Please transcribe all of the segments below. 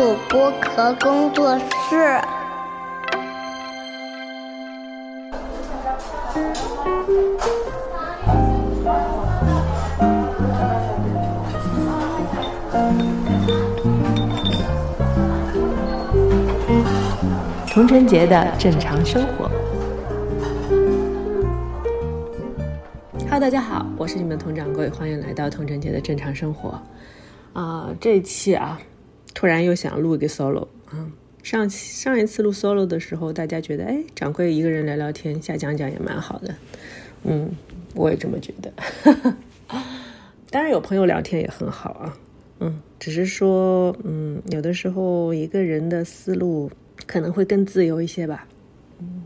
主播壳工作室。童晨杰的正常生活。Hello，大家好，我是你们童掌柜，欢迎来到童晨杰的正常生活。啊，这一期啊，突然又想录一个 solo 啊。上上一次录 solo 的时候，大家觉得，哎，掌柜一个人聊聊天，瞎讲讲也蛮好的。嗯，我也这么觉得。当然有朋友聊天也很好啊。嗯，只是说，嗯，有的时候一个人的思路。可能会更自由一些吧。嗯，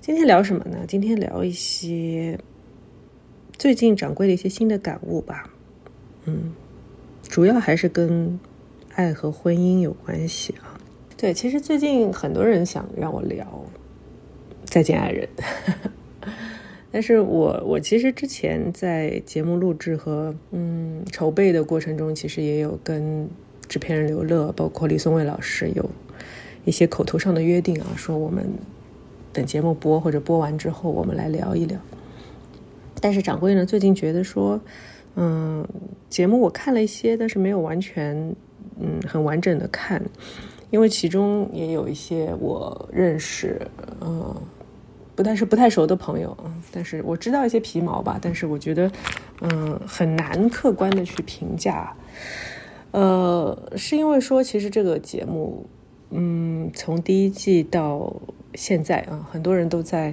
今天聊什么呢？今天聊一些最近掌柜的一些新的感悟吧。嗯，主要还是跟爱和婚姻有关系啊。对，其实最近很多人想让我聊再见爱人，但是我我其实之前在节目录制和嗯筹备的过程中，其实也有跟制片人刘乐，包括李松蔚老师有。一些口头上的约定啊，说我们等节目播或者播完之后，我们来聊一聊。但是掌柜呢，最近觉得说，嗯，节目我看了一些，但是没有完全嗯很完整的看，因为其中也有一些我认识，嗯，不但是不太熟的朋友，但是我知道一些皮毛吧，但是我觉得嗯很难客观的去评价，呃，是因为说其实这个节目。嗯，从第一季到现在啊，很多人都在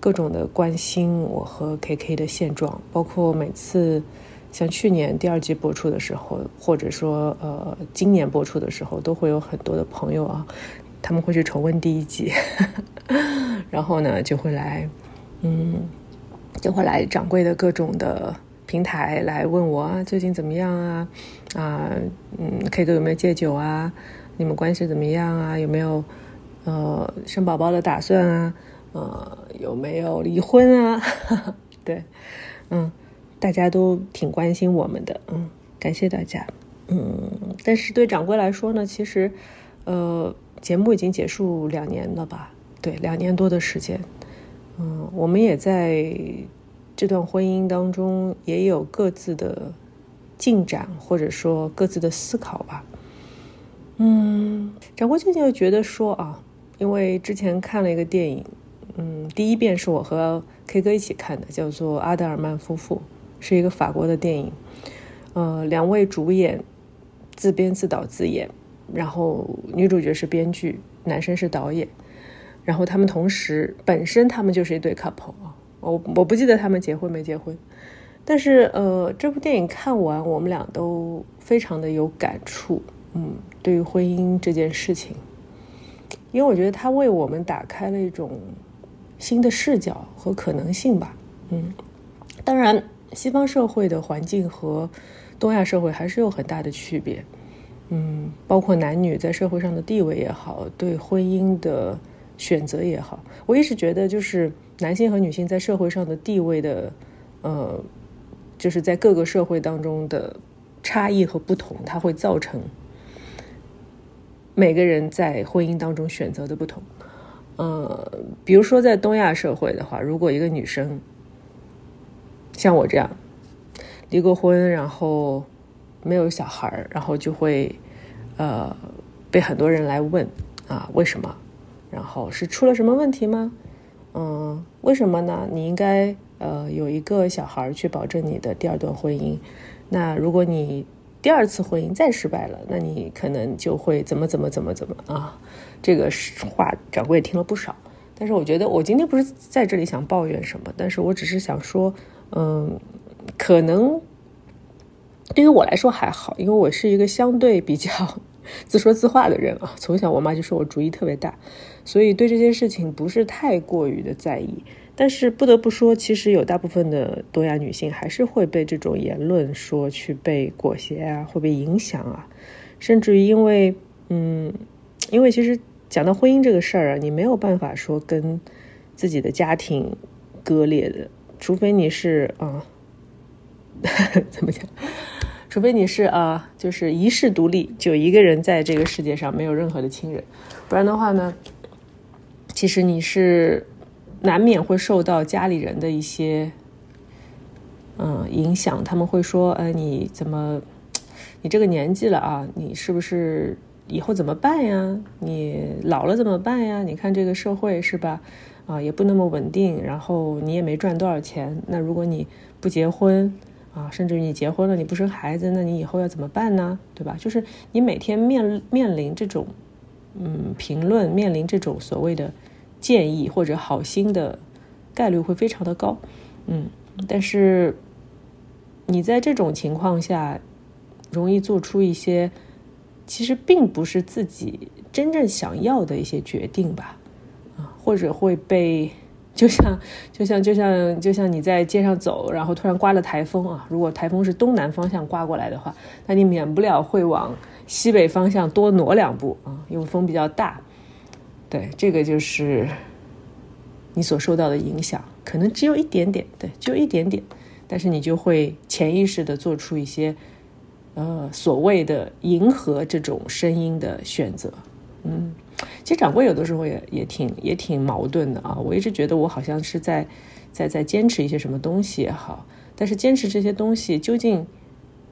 各种的关心我和 KK 的现状，包括每次像去年第二季播出的时候，或者说呃今年播出的时候，都会有很多的朋友啊，他们会去重温第一季，然后呢就会来，嗯，就会来掌柜的各种的平台来问我啊，最近怎么样啊？啊，嗯，K 哥有没有戒酒啊？你们关系怎么样啊？有没有呃生宝宝的打算啊？呃，有没有离婚啊？对，嗯，大家都挺关心我们的，嗯，感谢大家，嗯，但是对掌柜来说呢，其实呃，节目已经结束两年了吧？对，两年多的时间，嗯，我们也在这段婚姻当中也有各自的进展，或者说各自的思考吧。嗯，掌柜最近又觉得说啊，因为之前看了一个电影，嗯，第一遍是我和 K 哥一起看的，叫做《阿德尔曼夫妇》，是一个法国的电影，呃，两位主演自编自导自演，然后女主角是编剧，男生是导演，然后他们同时本身他们就是一对 couple 啊，我我不记得他们结婚没结婚，但是呃，这部电影看完，我们俩都非常的有感触。嗯，对于婚姻这件事情，因为我觉得它为我们打开了一种新的视角和可能性吧。嗯，当然，西方社会的环境和东亚社会还是有很大的区别。嗯，包括男女在社会上的地位也好，对婚姻的选择也好，我一直觉得就是男性和女性在社会上的地位的，呃，就是在各个社会当中的差异和不同，它会造成。每个人在婚姻当中选择的不同，呃，比如说在东亚社会的话，如果一个女生像我这样离过婚，然后没有小孩然后就会呃被很多人来问啊为什么？然后是出了什么问题吗？嗯，为什么呢？你应该呃有一个小孩去保证你的第二段婚姻。那如果你第二次婚姻再失败了，那你可能就会怎么怎么怎么怎么啊？这个话掌柜也听了不少。但是我觉得我今天不是在这里想抱怨什么，但是我只是想说，嗯，可能对于我来说还好，因为我是一个相对比较 自说自话的人啊。从小我妈就说我主意特别大，所以对这件事情不是太过于的在意。但是不得不说，其实有大部分的东亚女性还是会被这种言论说去被裹挟啊，会被影响啊，甚至于因为，嗯，因为其实讲到婚姻这个事儿啊，你没有办法说跟自己的家庭割裂的，除非你是啊，怎么讲？除非你是啊，就是一世独立，就一个人在这个世界上，没有任何的亲人，不然的话呢，其实你是难免会受到家里人的一些嗯影响。他们会说：“呃，你怎么，你这个年纪了啊，你是不是以后怎么办呀？你老了怎么办呀？你看这个社会是吧？啊，也不那么稳定，然后你也没赚多少钱。那如果你不结婚。”啊，甚至于你结婚了，你不生孩子，那你以后要怎么办呢？对吧？就是你每天面面临这种，嗯，评论，面临这种所谓的建议或者好心的概率会非常的高，嗯，但是你在这种情况下，容易做出一些其实并不是自己真正想要的一些决定吧，或者会被。就像，就像，就像，就像你在街上走，然后突然刮了台风啊！如果台风是东南方向刮过来的话，那你免不了会往西北方向多挪两步啊，因为风比较大。对，这个就是你所受到的影响，可能只有一点点，对，就一点点，但是你就会潜意识的做出一些，呃，所谓的迎合这种声音的选择，嗯。其实掌柜有的时候也也挺也挺矛盾的啊！我一直觉得我好像是在在在坚持一些什么东西也好，但是坚持这些东西究竟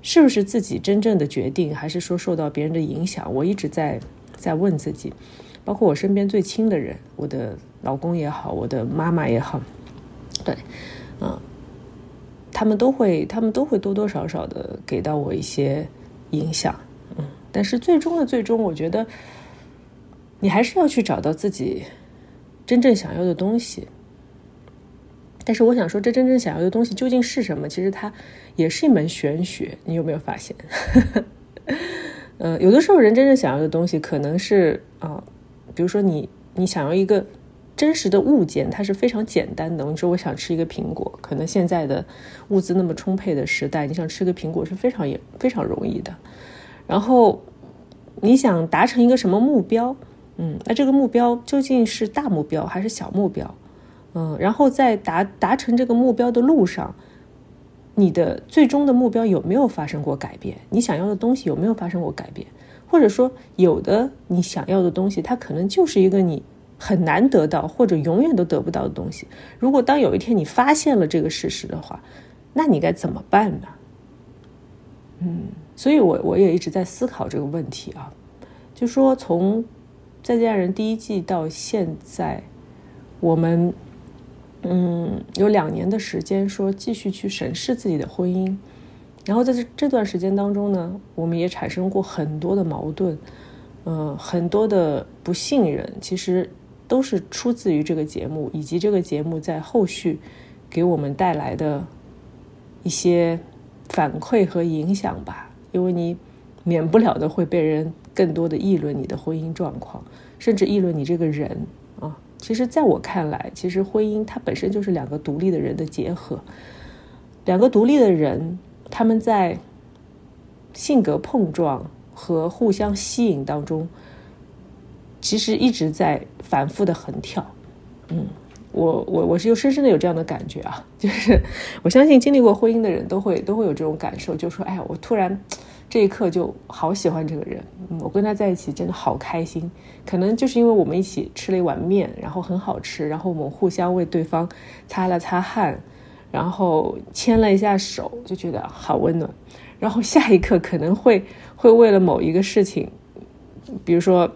是不是自己真正的决定，还是说受到别人的影响？我一直在在问自己，包括我身边最亲的人，我的老公也好，我的妈妈也好，对，嗯，他们都会他们都会多多少少的给到我一些影响，嗯，但是最终的最终，我觉得。你还是要去找到自己真正想要的东西，但是我想说，这真正想要的东西究竟是什么？其实它也是一门玄学。你有没有发现？嗯，有的时候人真正想要的东西，可能是啊，比如说你你想要一个真实的物件，它是非常简单的。你说我想吃一个苹果，可能现在的物资那么充沛的时代，你想吃个苹果是非常也非常容易的。然后你想达成一个什么目标？嗯，那这个目标究竟是大目标还是小目标？嗯，然后在达达成这个目标的路上，你的最终的目标有没有发生过改变？你想要的东西有没有发生过改变？或者说，有的你想要的东西，它可能就是一个你很难得到或者永远都得不到的东西。如果当有一天你发现了这个事实的话，那你该怎么办呢？嗯，所以我我也一直在思考这个问题啊，就说从。再见爱人第一季到现在，我们嗯有两年的时间，说继续去审视自己的婚姻。然后在这这段时间当中呢，我们也产生过很多的矛盾，嗯，很多的不信任，其实都是出自于这个节目，以及这个节目在后续给我们带来的一些反馈和影响吧。因为你免不了的会被人。更多的议论你的婚姻状况，甚至议论你这个人啊。其实，在我看来，其实婚姻它本身就是两个独立的人的结合。两个独立的人，他们在性格碰撞和互相吸引当中，其实一直在反复的横跳。嗯，我我我是又深深的有这样的感觉啊，就是我相信经历过婚姻的人都会都会有这种感受，就说：“哎呀，我突然。”这一刻就好喜欢这个人，我跟他在一起真的好开心。可能就是因为我们一起吃了一碗面，然后很好吃，然后我们互相为对方擦了擦汗，然后牵了一下手，就觉得好温暖。然后下一刻可能会会为了某一个事情，比如说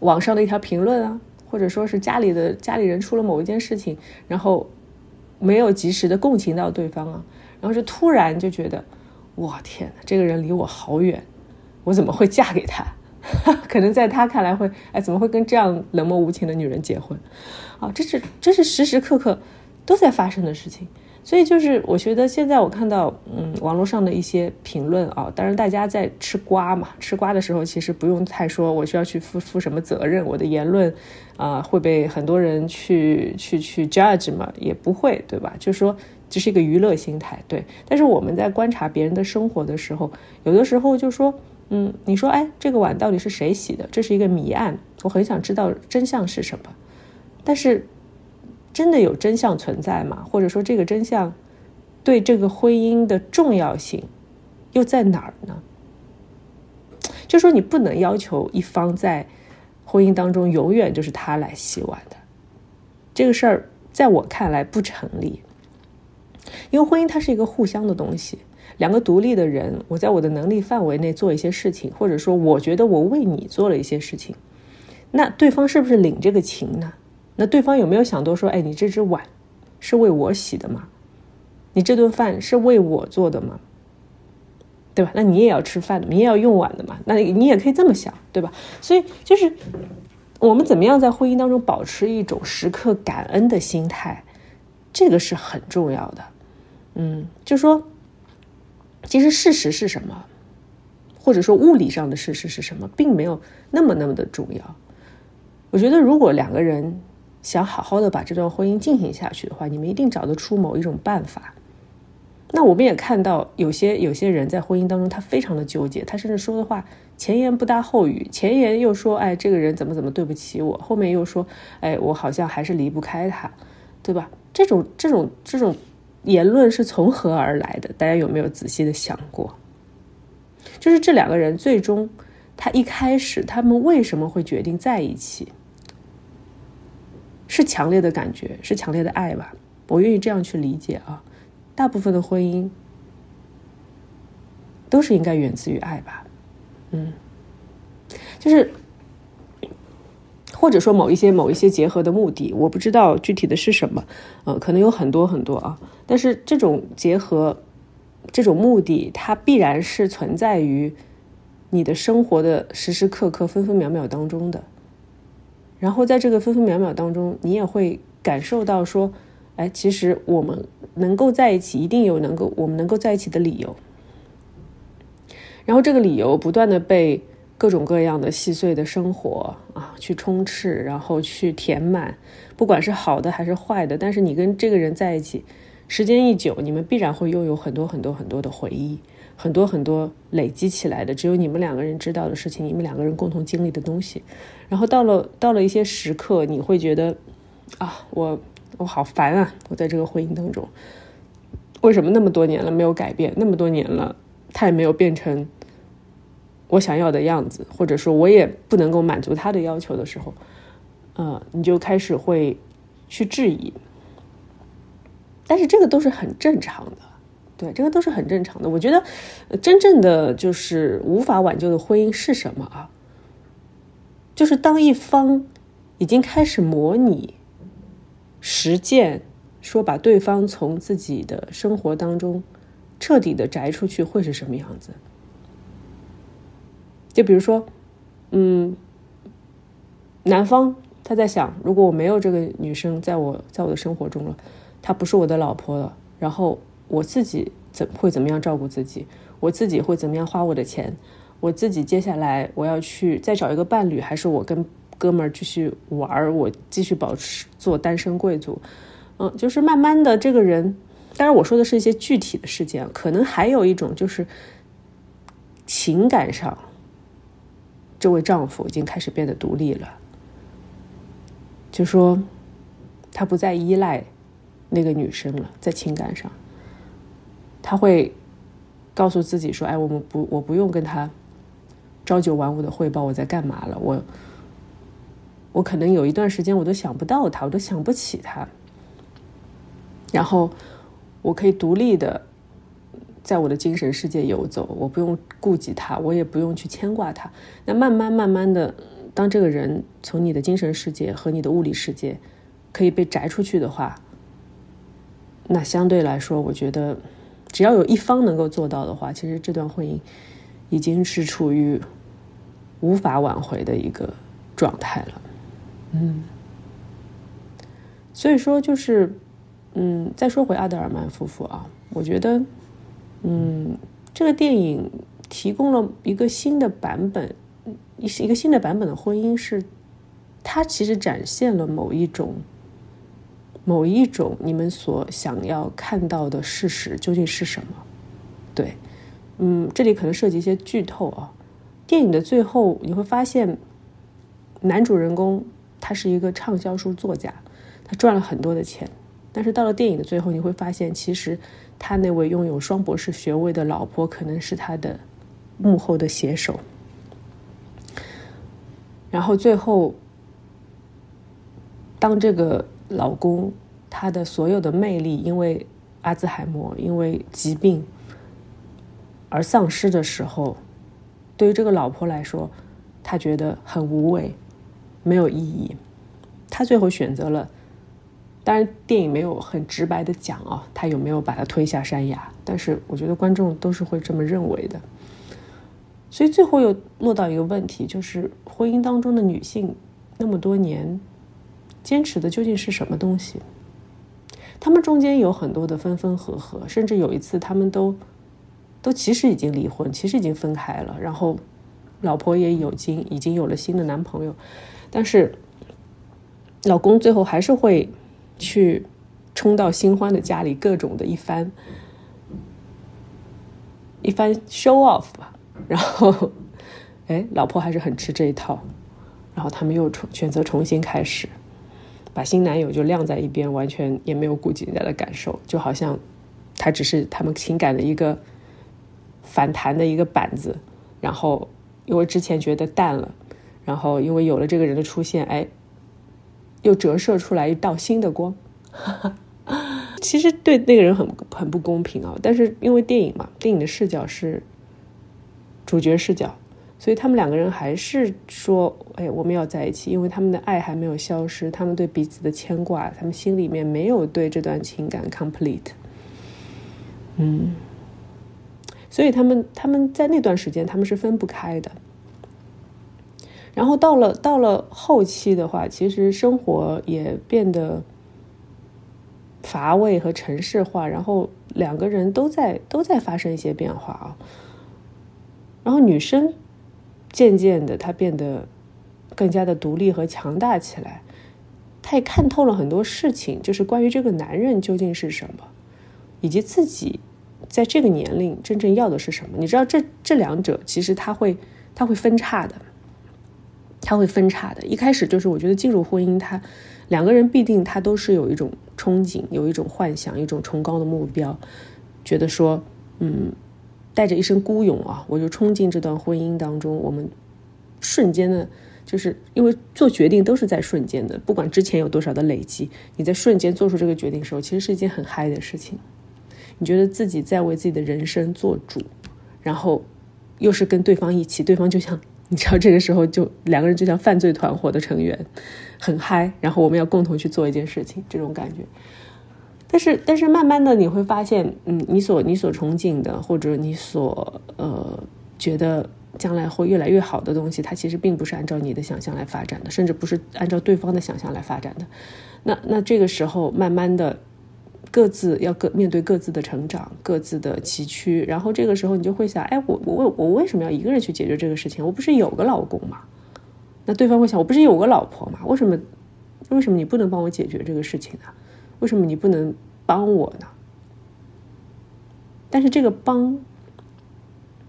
网上的一条评论啊，或者说是家里的家里人出了某一件事情，然后没有及时的共情到对方啊，然后就突然就觉得。我天哪，这个人离我好远，我怎么会嫁给他？可能在他看来会，哎，怎么会跟这样冷漠无情的女人结婚？啊，这是这是时时刻刻都在发生的事情。所以就是我觉得现在我看到，嗯，网络上的一些评论啊，当然大家在吃瓜嘛，吃瓜的时候其实不用太说我需要去负负什么责任，我的言论啊会被很多人去去去 judge 嘛，也不会，对吧？就是说。这是一个娱乐心态，对。但是我们在观察别人的生活的时候，有的时候就说，嗯，你说，哎，这个碗到底是谁洗的？这是一个谜案，我很想知道真相是什么。但是，真的有真相存在吗？或者说，这个真相对这个婚姻的重要性又在哪儿呢？就说你不能要求一方在婚姻当中永远就是他来洗碗的，这个事儿在我看来不成立。因为婚姻它是一个互相的东西，两个独立的人，我在我的能力范围内做一些事情，或者说我觉得我为你做了一些事情，那对方是不是领这个情呢？那对方有没有想多说，哎，你这只碗是为我洗的吗？你这顿饭是为我做的吗？对吧？那你也要吃饭的，你也要用碗的嘛。那你也可以这么想，对吧？所以就是我们怎么样在婚姻当中保持一种时刻感恩的心态，这个是很重要的。嗯，就说其实事实是什么，或者说物理上的事实是什么，并没有那么那么的重要。我觉得如果两个人想好好的把这段婚姻进行下去的话，你们一定找得出某一种办法。那我们也看到有些有些人在婚姻当中，他非常的纠结，他甚至说的话前言不搭后语，前言又说哎这个人怎么怎么对不起我，后面又说哎我好像还是离不开他，对吧？这种这种这种言论是从何而来的？大家有没有仔细的想过？就是这两个人最终他一开始他们为什么会决定在一起？是强烈的感觉，是强烈的爱吧？我愿意这样去理解啊。大部分的婚姻都是应该源自于爱吧，嗯，就是或者说某一些某一些结合的目的，我不知道具体的是什么，呃，可能有很多很多啊。但是这种结合，这种目的，它必然是存在于你的生活的时时刻刻、分分秒秒当中的。然后在这个分分秒秒当中，你也会感受到说。哎，其实我们能够在一起，一定有能够我们能够在一起的理由。然后这个理由不断的被各种各样的细碎的生活啊去充斥，然后去填满，不管是好的还是坏的。但是你跟这个人在一起，时间一久，你们必然会拥有很多很多很多的回忆，很多很多累积起来的，只有你们两个人知道的事情，你们两个人共同经历的东西。然后到了到了一些时刻，你会觉得啊，我。我好烦啊！我在这个婚姻当中，为什么那么多年了没有改变？那么多年了，他也没有变成我想要的样子，或者说我也不能够满足他的要求的时候，呃，你就开始会去质疑。但是这个都是很正常的，对，这个都是很正常的。我觉得真正的就是无法挽救的婚姻是什么啊？就是当一方已经开始模拟。实践说把对方从自己的生活当中彻底的摘出去会是什么样子？就比如说，嗯，男方他在想，如果我没有这个女生在我在我的生活中了，她不是我的老婆了，然后我自己怎会怎么样照顾自己？我自己会怎么样花我的钱？我自己接下来我要去再找一个伴侣，还是我跟？哥们儿继续玩，我继续保持做单身贵族，嗯，就是慢慢的这个人，当然我说的是一些具体的事件，可能还有一种就是情感上，这位丈夫已经开始变得独立了，就说他不再依赖那个女生了，在情感上，他会告诉自己说：“哎，我们不，我不用跟他朝九晚五的汇报我在干嘛了，我。”我可能有一段时间我都想不到他，我都想不起他。然后我可以独立的在我的精神世界游走，我不用顾及他，我也不用去牵挂他。那慢慢慢慢的，当这个人从你的精神世界和你的物理世界可以被摘出去的话，那相对来说，我觉得只要有一方能够做到的话，其实这段婚姻已经是处于无法挽回的一个状态了。嗯，所以说就是，嗯，再说回阿德尔曼夫妇啊，我觉得，嗯，这个电影提供了一个新的版本，一一个新的版本的婚姻是，它其实展现了某一种，某一种你们所想要看到的事实究竟是什么？对，嗯，这里可能涉及一些剧透啊。电影的最后你会发现，男主人公。他是一个畅销书作家，他赚了很多的钱，但是到了电影的最后，你会发现，其实他那位拥有双博士学位的老婆，可能是他的幕后的写手。然后最后，当这个老公他的所有的魅力因为阿兹海默、因为疾病而丧失的时候，对于这个老婆来说，她觉得很无谓，没有意义。她最后选择了，当然电影没有很直白的讲啊，他有没有把他推下山崖？但是我觉得观众都是会这么认为的。所以最后又落到一个问题，就是婚姻当中的女性那么多年坚持的究竟是什么东西？他们中间有很多的分分合合，甚至有一次他们都都其实已经离婚，其实已经分开了，然后老婆也有经已经有了新的男朋友，但是老公最后还是会去冲到新欢的家里，各种的一番一番 show off 吧。然后，哎，老婆还是很吃这一套，然后他们又重选择重新开始，把新男友就晾在一边，完全也没有顾及人家的感受，就好像他只是他们情感的一个反弹的一个板子。然后因为之前觉得淡了，然后因为有了这个人的出现，哎，又折射出来一道新的光。其实对那个人很很不公平啊，但是因为电影嘛，电影的视角是。主角视角，所以他们两个人还是说：“哎，我们要在一起，因为他们的爱还没有消失，他们对彼此的牵挂，他们心里面没有对这段情感 complete。”嗯，所以他们他们在那段时间他们是分不开的。然后到了到了后期的话，其实生活也变得乏味和城市化，然后两个人都在都在发生一些变化啊。然后女生渐渐的，她变得更加的独立和强大起来。她也看透了很多事情，就是关于这个男人究竟是什么，以及自己在这个年龄真正要的是什么。你知道，这这两者其实他会他会分叉的，他会分叉的。一开始就是我觉得进入婚姻，他两个人必定他都是有一种憧憬，有一种幻想，一种崇高的目标，觉得说，嗯。带着一身孤勇啊，我就冲进这段婚姻当中。我们瞬间的，就是因为做决定都是在瞬间的，不管之前有多少的累积，你在瞬间做出这个决定的时候，其实是一件很嗨的事情。你觉得自己在为自己的人生做主，然后又是跟对方一起，对方就像 你知道，这个时候就两个人就像犯罪团伙的成员，很嗨。然后我们要共同去做一件事情，这种感觉。但是，但是慢慢的你会发现，嗯，你所你所憧憬的，或者你所呃觉得将来会越来越好的东西，它其实并不是按照你的想象来发展的，甚至不是按照对方的想象来发展的。那那这个时候，慢慢的各自要各面对各自的成长，各自的崎岖。然后这个时候，你就会想，哎，我我我我为什么要一个人去解决这个事情？我不是有个老公吗？那对方会想，我不是有个老婆吗？为什么为什么你不能帮我解决这个事情呢？为什么你不能帮我呢？但是这个帮，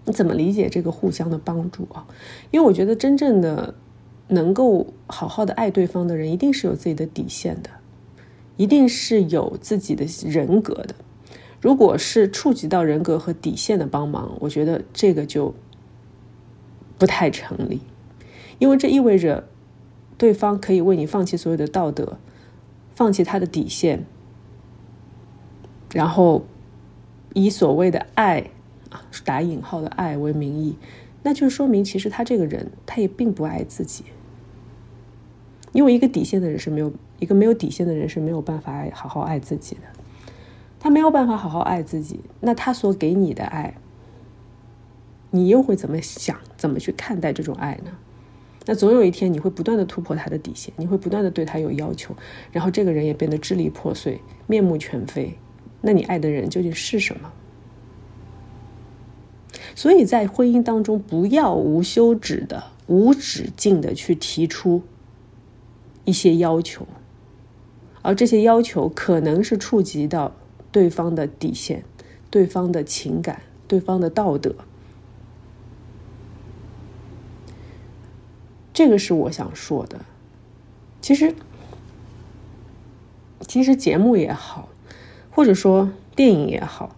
你怎么理解这个互相的帮助啊？因为我觉得真正的能够好好的爱对方的人，一定是有自己的底线的，一定是有自己的人格的。如果是触及到人格和底线的帮忙，我觉得这个就不太成立，因为这意味着对方可以为你放弃所有的道德。放弃他的底线，然后以所谓的爱啊打引号的爱为名义，那就说明其实他这个人他也并不爱自己，因为一个底线的人是没有一个没有底线的人是没有办法好好爱自己的，他没有办法好好爱自己，那他所给你的爱，你又会怎么想？怎么去看待这种爱呢？那总有一天你会不断的突破他的底线，你会不断的对他有要求，然后这个人也变得支离破碎、面目全非。那你爱的人究竟是什么？所以在婚姻当中，不要无休止的、无止境的去提出一些要求，而这些要求可能是触及到对方的底线、对方的情感、对方的道德。这个是我想说的。其实，其实节目也好，或者说电影也好，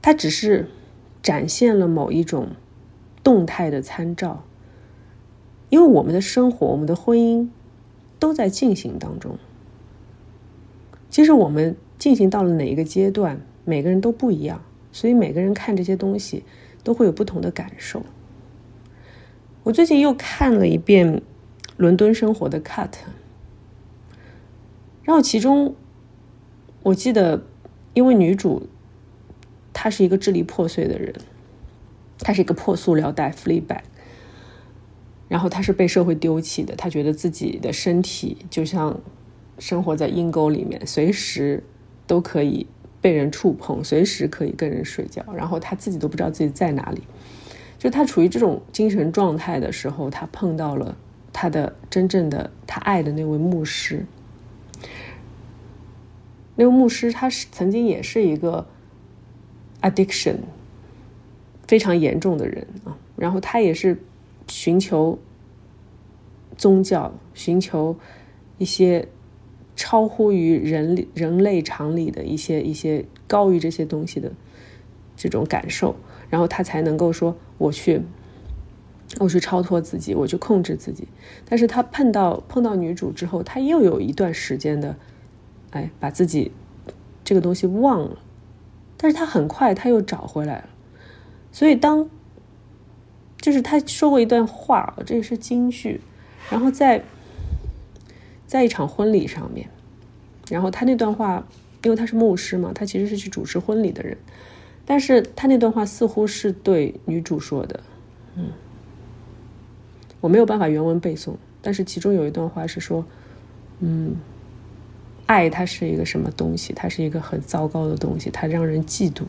它只是展现了某一种动态的参照。因为我们的生活，我们的婚姻都在进行当中。其实我们进行到了哪一个阶段，每个人都不一样，所以每个人看这些东西都会有不同的感受。我最近又看了一遍《伦敦生活》的 cut，然后其中我记得，因为女主她是一个支离破碎的人，她是一个破塑料袋，flee back。然后她是被社会丢弃的，她觉得自己的身体就像生活在阴沟里面，随时都可以被人触碰，随时可以跟人睡觉。然后他自己都不知道自己在哪里，就他处于这种精神状态的时候，他碰到了他的真正的他爱的那位牧师。那位牧师他是曾经也是一个 addiction 非常严重的人啊，然后他也是。寻求宗教，寻求一些超乎于人人类常理的一些一些高于这些东西的这种感受，然后他才能够说我去我去超脱自己，我去控制自己。但是他碰到碰到女主之后，他又有一段时间的哎把自己这个东西忘了，但是他很快他又找回来了。所以当。就是他说过一段话，这也是京剧。然后在在一场婚礼上面，然后他那段话，因为他是牧师嘛，他其实是去主持婚礼的人，但是他那段话似乎是对女主说的。嗯，我没有办法原文背诵，但是其中有一段话是说，嗯，爱它是一个什么东西？它是一个很糟糕的东西，它让人嫉妒。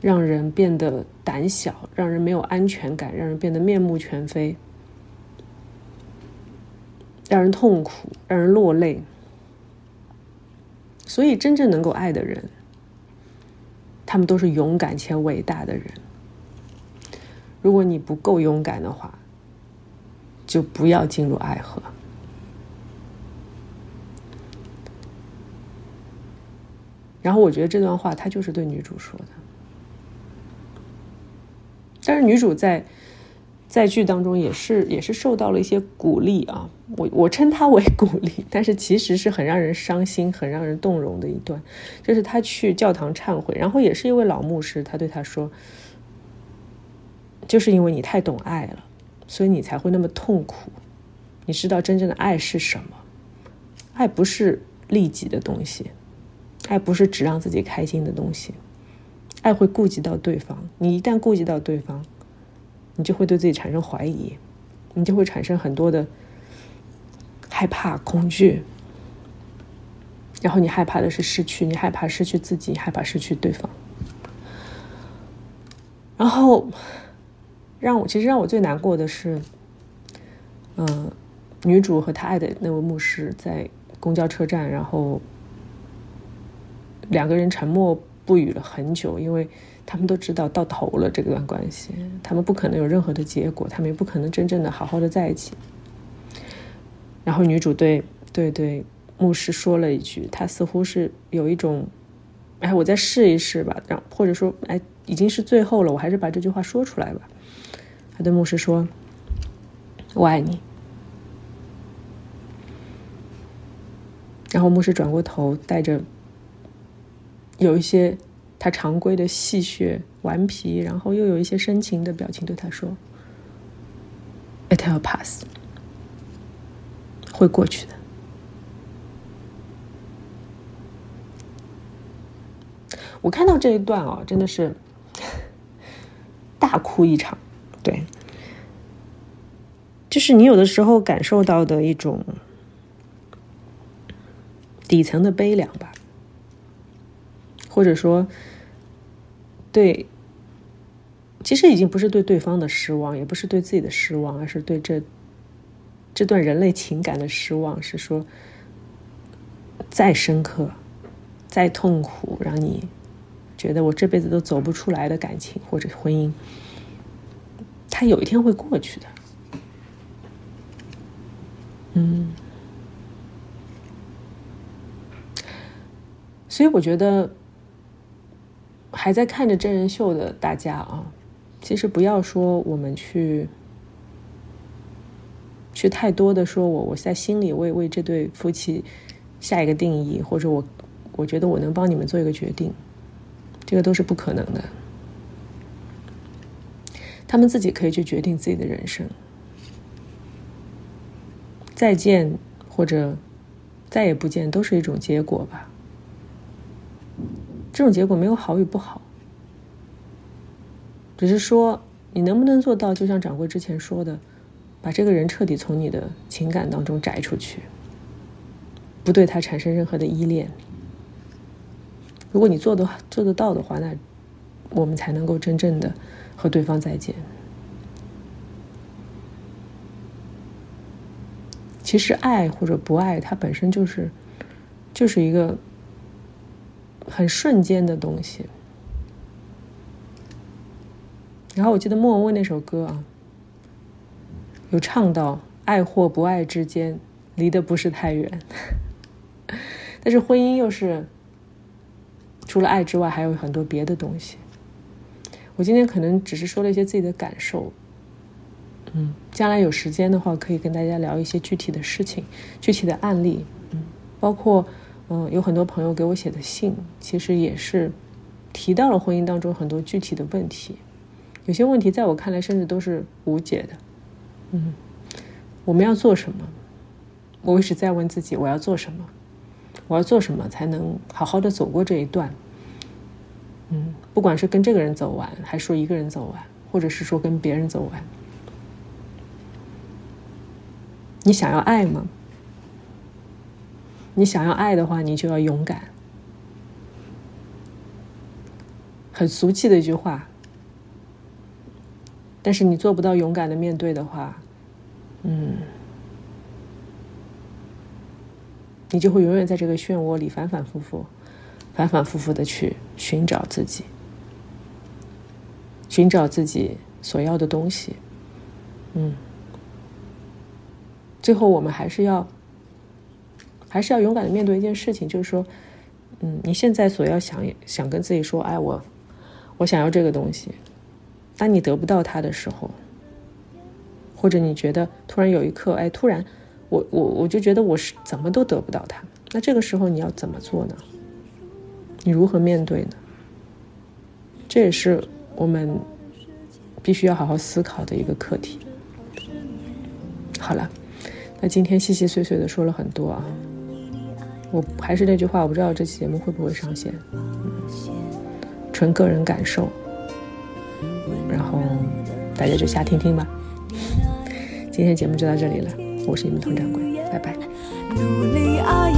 让人变得胆小，让人没有安全感，让人变得面目全非，让人痛苦，让人落泪。所以，真正能够爱的人，他们都是勇敢且伟大的人。如果你不够勇敢的话，就不要进入爱河。然后，我觉得这段话他就是对女主说的。但是女主在在剧当中也是也是受到了一些鼓励啊，我我称他为鼓励，但是其实是很让人伤心、很让人动容的一段，就是他去教堂忏悔，然后也是一位老牧师，他对他说：“就是因为你太懂爱了，所以你才会那么痛苦。你知道真正的爱是什么？爱不是利己的东西，爱不是只让自己开心的东西。”爱会顾及到对方，你一旦顾及到对方，你就会对自己产生怀疑，你就会产生很多的害怕、恐惧，然后你害怕的是失去，你害怕失去自己，害怕失去对方。然后让我其实让我最难过的是，嗯，女主和她爱的那位牧师在公交车站，然后两个人沉默。不语了很久，因为他们都知道到头了这段关系，他们不可能有任何的结果，他们也不可能真正的好好的在一起。然后女主对对对牧师说了一句，他似乎是有一种，哎，我再试一试吧，然后或者说，哎，已经是最后了，我还是把这句话说出来吧。他对牧师说：“我爱你。”然后牧师转过头，带着。有一些他常规的戏谑、顽皮，然后又有一些深情的表情，对他说：“It will pass，会过去的。”我看到这一段啊，真的是大哭一场。对，就是你有的时候感受到的一种底层的悲凉吧。或者说，对，其实已经不是对对方的失望，也不是对自己的失望，而是对这这段人类情感的失望。是说，再深刻、再痛苦，让你觉得我这辈子都走不出来的感情或者婚姻，它有一天会过去的。嗯。所以我觉得，还在看着真人秀的大家啊，其实不要说我们去，去太多的说我我在心里为为这对夫妻下一个定义，或者我我觉得我能帮你们做一个决定，这个都是不可能的。他们自己可以去决定自己的人生。再见，或者再也不见，都是一种结果吧。这种结果没有好与不好，只是说你能不能做到，就像掌柜之前说的，把这个人彻底从你的情感当中摘出去，不对他产生任何的依恋。如果你做的做得到的话，那我们才能够真正的和对方再见。其实爱或者不爱，它本身就是，就是一个很瞬间的东西。然后我记得莫文蔚那首歌啊，有唱到爱或不爱之间离得不是太远，但是婚姻又是除了爱之外还有很多别的东西。我今天可能只是说了一些自己的感受。嗯，将来有时间的话，可以跟大家聊一些具体的事情、具体的案例。嗯，包括嗯，有很多朋友给我写的信，其实也是提到了婚姻当中很多具体的问题。有些问题在我看来，甚至都是无解的。嗯，我们要做什么？我一直在问自己，我要做什么？我要做什么才能好好的走过这一段？嗯，不管是跟这个人走完，还是说一个人走完，或者是说跟别人走完。你想要爱吗？你想要爱的话，你就要勇敢。很俗气的一句话，但是你做不到勇敢的面对的话，嗯，你就会永远在这个漩涡里反反复复、反反复复的去寻找自己，寻找自己所要的东西，嗯。最后，我们还是要，还是要勇敢的面对一件事情，就是说，嗯，你现在所要想想跟自己说，哎，我，我想要这个东西。当你得不到它的时候，或者你觉得突然有一刻，哎，突然，我我我就觉得我是怎么都得不到它，那这个时候你要怎么做呢？你如何面对呢？这也是我们必须要好好思考的一个课题。好了。那今天细细碎碎的说了很多啊，我还是那句话，我不知道这期节目会不会上线，纯个人感受，大家就瞎听听吧。今天节目就到这里了，我是你们佟掌柜，拜拜。努力啊，